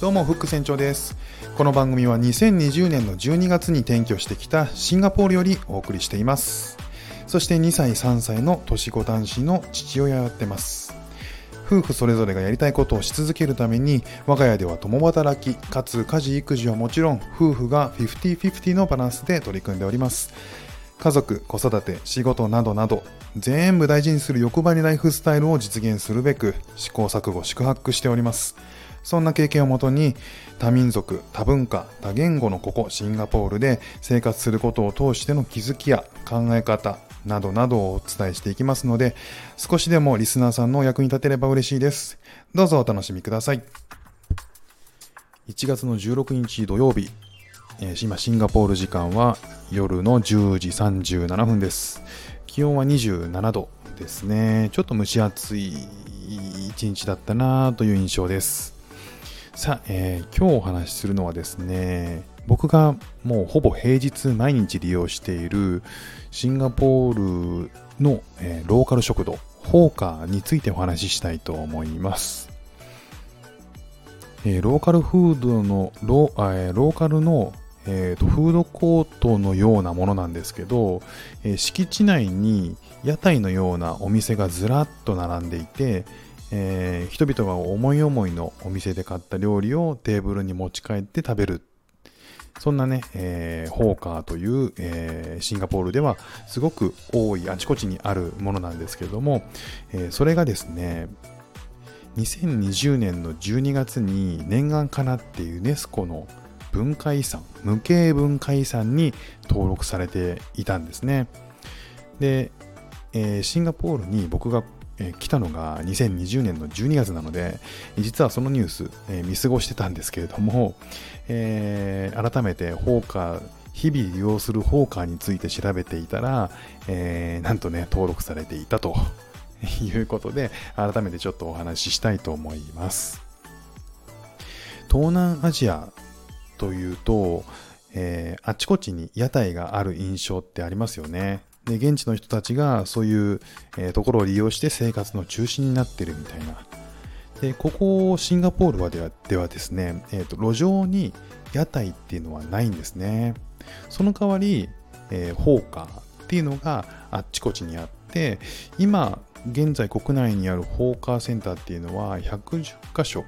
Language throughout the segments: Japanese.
どうもフック船長です。この番組は2020年の12月に転居してきたシンガポールよりお送りしています。そして2歳3歳の年子男子の父親をやってます。夫婦それぞれがやりたいことをし続けるために我が家では共働きかつ家事育児はもちろん夫婦が50-50のバランスで取り組んでおります。家族、子育て、仕事などなど全部大事にする欲張りライフスタイルを実現するべく試行錯誤宿泊しております。そんな経験をもとに多民族、多文化、多言語のここシンガポールで生活することを通しての気づきや考え方などなどをお伝えしていきますので少しでもリスナーさんのお役に立てれば嬉しいです。どうぞお楽しみください。1月の16日土曜日、えー、今シンガポール時間は夜の10時37分です。気温は27度ですね。ちょっと蒸し暑い一日だったなという印象です。さあ、えー、今日お話しするのはですね、僕がもうほぼ平日毎日利用しているシンガポールの、えー、ローカル食堂、ホーカーについてお話ししたいと思います。えー、ローカルフードのロ,、えー、ローカルの、えーと、フードコートのようなものなんですけど、えー、敷地内に屋台のようなお店がずらっと並んでいて、えー、人々が思い思いのお店で買った料理をテーブルに持ち帰って食べる。そんなね、えー、ホーカーという、えー、シンガポールではすごく多いあちこちにあるものなんですけれども、え、それがですね、2020年の12月に念願かなってユネスコの文化遺産、無形文化遺産に登録されていたんですね。で、えー、シンガポールに僕がえ、来たのが2020年の12月なので、実はそのニュース、え、見過ごしてたんですけれども、えー、改めてホーカー、日々利用するホーカーについて調べていたら、えー、なんとね、登録されていたと いうことで、改めてちょっとお話ししたいと思います。東南アジアというと、えー、あちこちに屋台がある印象ってありますよね。で現地の人たちがそういう、え、ところを利用して生活の中心になってるみたいな。でここシンガポールはではではですね、えーと、路上に屋台っていうのはないんですね。その代わり、えー、ホーカーっていうのがあっちこっちにあって今現在国内にあるホーカーセンターっていうのは110箇所、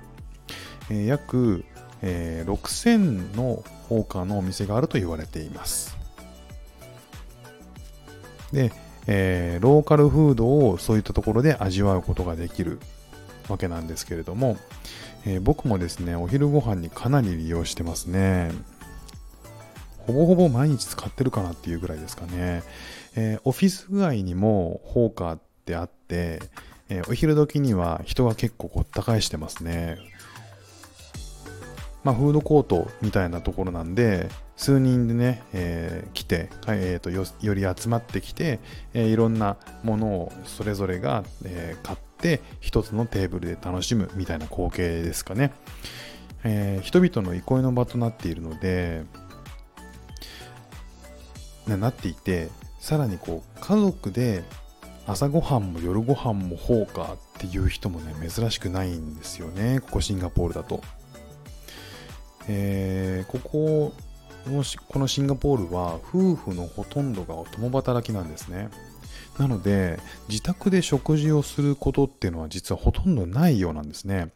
えー、約、えー、6000のホーカーのお店があると言われています。で、えー、ローカルフードをそういったところで味わうことができるわけなんですけれども、えー、僕もですね、お昼ご飯にかなり利用してますね。ほぼほぼ毎日使ってるかなっていうぐらいですかね。えー、オフィス街にもホーカーってあって、えお昼時には人が結構ごった返してますね。まあ、フードコートみたいなところなんで、数人でね、えー、来て、えーと、より集まってきて、えー、いろんなものをそれぞれが、えー、買って一つのテーブルで楽しむみたいな光景ですかね、えー、人々の憩いの場となっているのでなっていてさらにこう家族で朝ごはんも夜ごはんも放火っていう人もね珍しくないんですよねここシンガポールだと。えー、ここのこのシンガポールは夫婦のほとんどが共働きなんですね。なので、自宅で食事をすることっていうのは実はほとんどないようなんですね。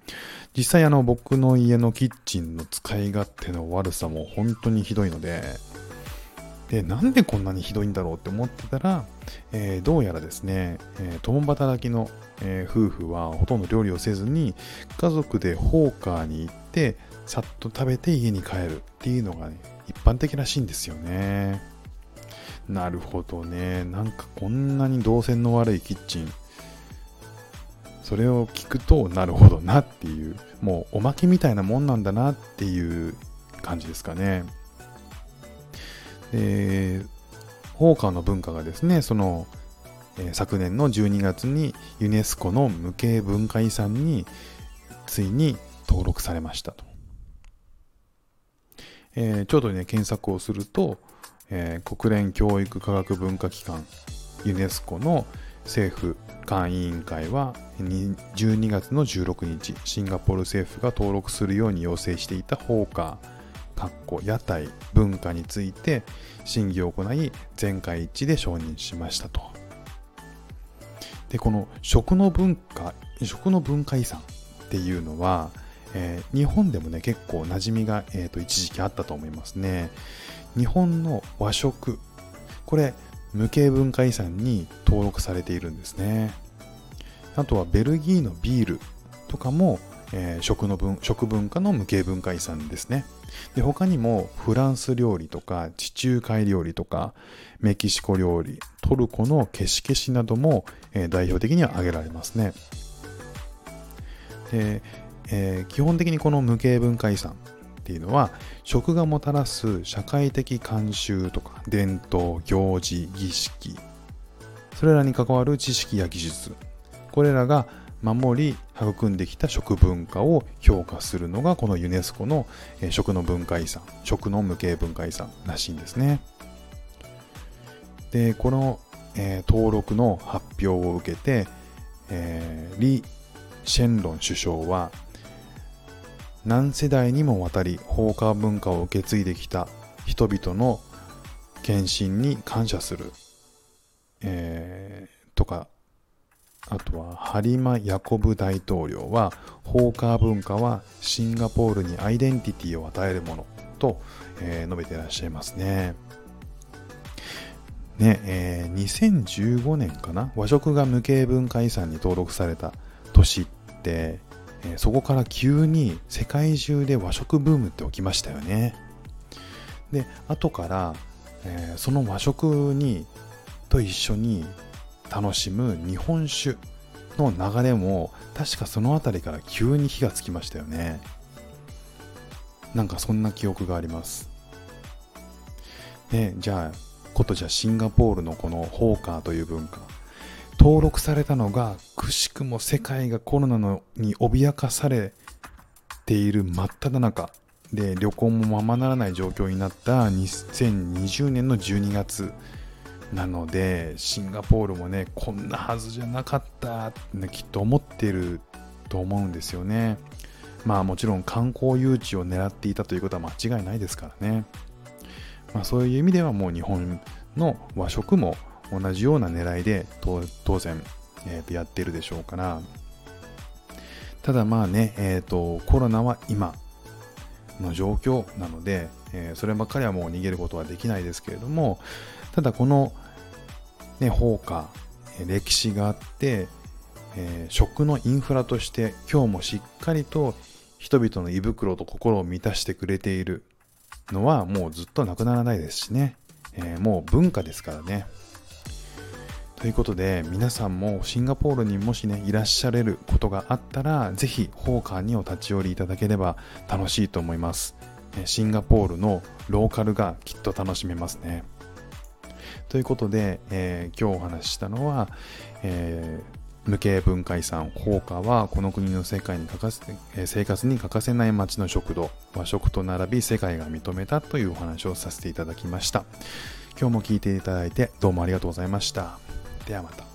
実際あの僕の家のキッチンの使い勝手の悪さも本当にひどいので、で、なんでこんなにひどいんだろうって思ってたら、えー、どうやらですね、えー、共働きの、えー、夫婦はほとんど料理をせずに、家族でホーカーに行って、さっと食べて家に帰るっていうのがね、一般的らしいんですよね。なるほどね。なんかこんなに動線の悪いキッチン。それを聞くと、なるほどなっていう、もうおまけみたいなもんなんだなっていう感じですかね。で、放火の文化がですね、その、え、昨年の12月にユネスコの無形文化遺産についに登録されましたと。えー、ちょうどね、検索をすると、えー、国連教育科学文化機関ユネスコの、政府間委員会は12月の16日シンガポール政府が登録するように要請していた放火かっこ屋台文化について審議を行い全会一致で承認しましたと。でこの食の文化食の文化遺産っていうのは、えー、日本でもね結構馴染みが、えーと、一時期あったと思いますね。日本の和食。これ無形文化遺産に登録されているんですね。あとはベルギーのビールとかも、えー、食の文食文化の無形文化遺産ですね。で他にもフランス料理とか地中海料理とかメキシコ料理トルコのケシケシなども、えー、代表的には挙げられますね。で、えー、基本的にこの無形文化遺産っていうのは食がもたらす社会的慣習とか伝統行事儀式。それらに関わる知識や技術。これらが守り育んできた食文化を評価するのがこのユネスコの食の文化遺産食の無形文化遺産らしいんですね。でこの、えー、登録の発表を受けて、えー、リ・シェンロン首相は何世代にもわたり放火文化を受け継いできた人々の献身に感謝する、えー、とかあとはハリマ・ヤコブ大統領はホーカー文化はシンガポールにアイデンティティを与えるものと、えー、述べていらっしゃいますね。ねえー、2015年かな？和食が無形文化遺産に登録された年って、え、そこから急に世界中で和食ブームって起きましたよね。で後から、え、その和食にと一緒に楽しむ日本酒の流れも確かその辺りから急に火がつきましたよね。なんかそんな記憶があります。でじゃあことじゃシンガポールのこのホーカーという文化。登録されたのがくしくも世界がコロナのに脅かされている真っ只中で旅行もままならない状況になった2020年の12月なのでシンガポールもねこんなはずじゃなかったってきっと思ってると思うんですよね。まあもちろん観光誘致を狙っていたということは間違いないですからね。まあそういう意味ではもう日本の和食も同じような狙いで当然、えー、とやってるでしょうからただまあね、えーと、コロナは今の状況なので、えー、そればっかりはもう逃げることはできないですけれどもただこのね、放火、歴史があって、えー、食のインフラとして今日もしっかりと人々の胃袋と心を満たしてくれているのはもうずっとなくならないですしね、えー、もう文化ですからね。ということで皆さんもシンガポールにもしねいらっしゃれることがあったらぜひホーカーにお立ち寄りいただければ楽しいと思います。シンガポールのローカルがきっと楽しめますね。ということで、えー、今日お話ししたのは、えー、無形文化遺産放火はこの国の世界に欠かせ、え生活に欠かせない町の食堂和食と並び世界が認めたというお話をさせていただきました今日も聞いていただいてどうもありがとうございましたではまた。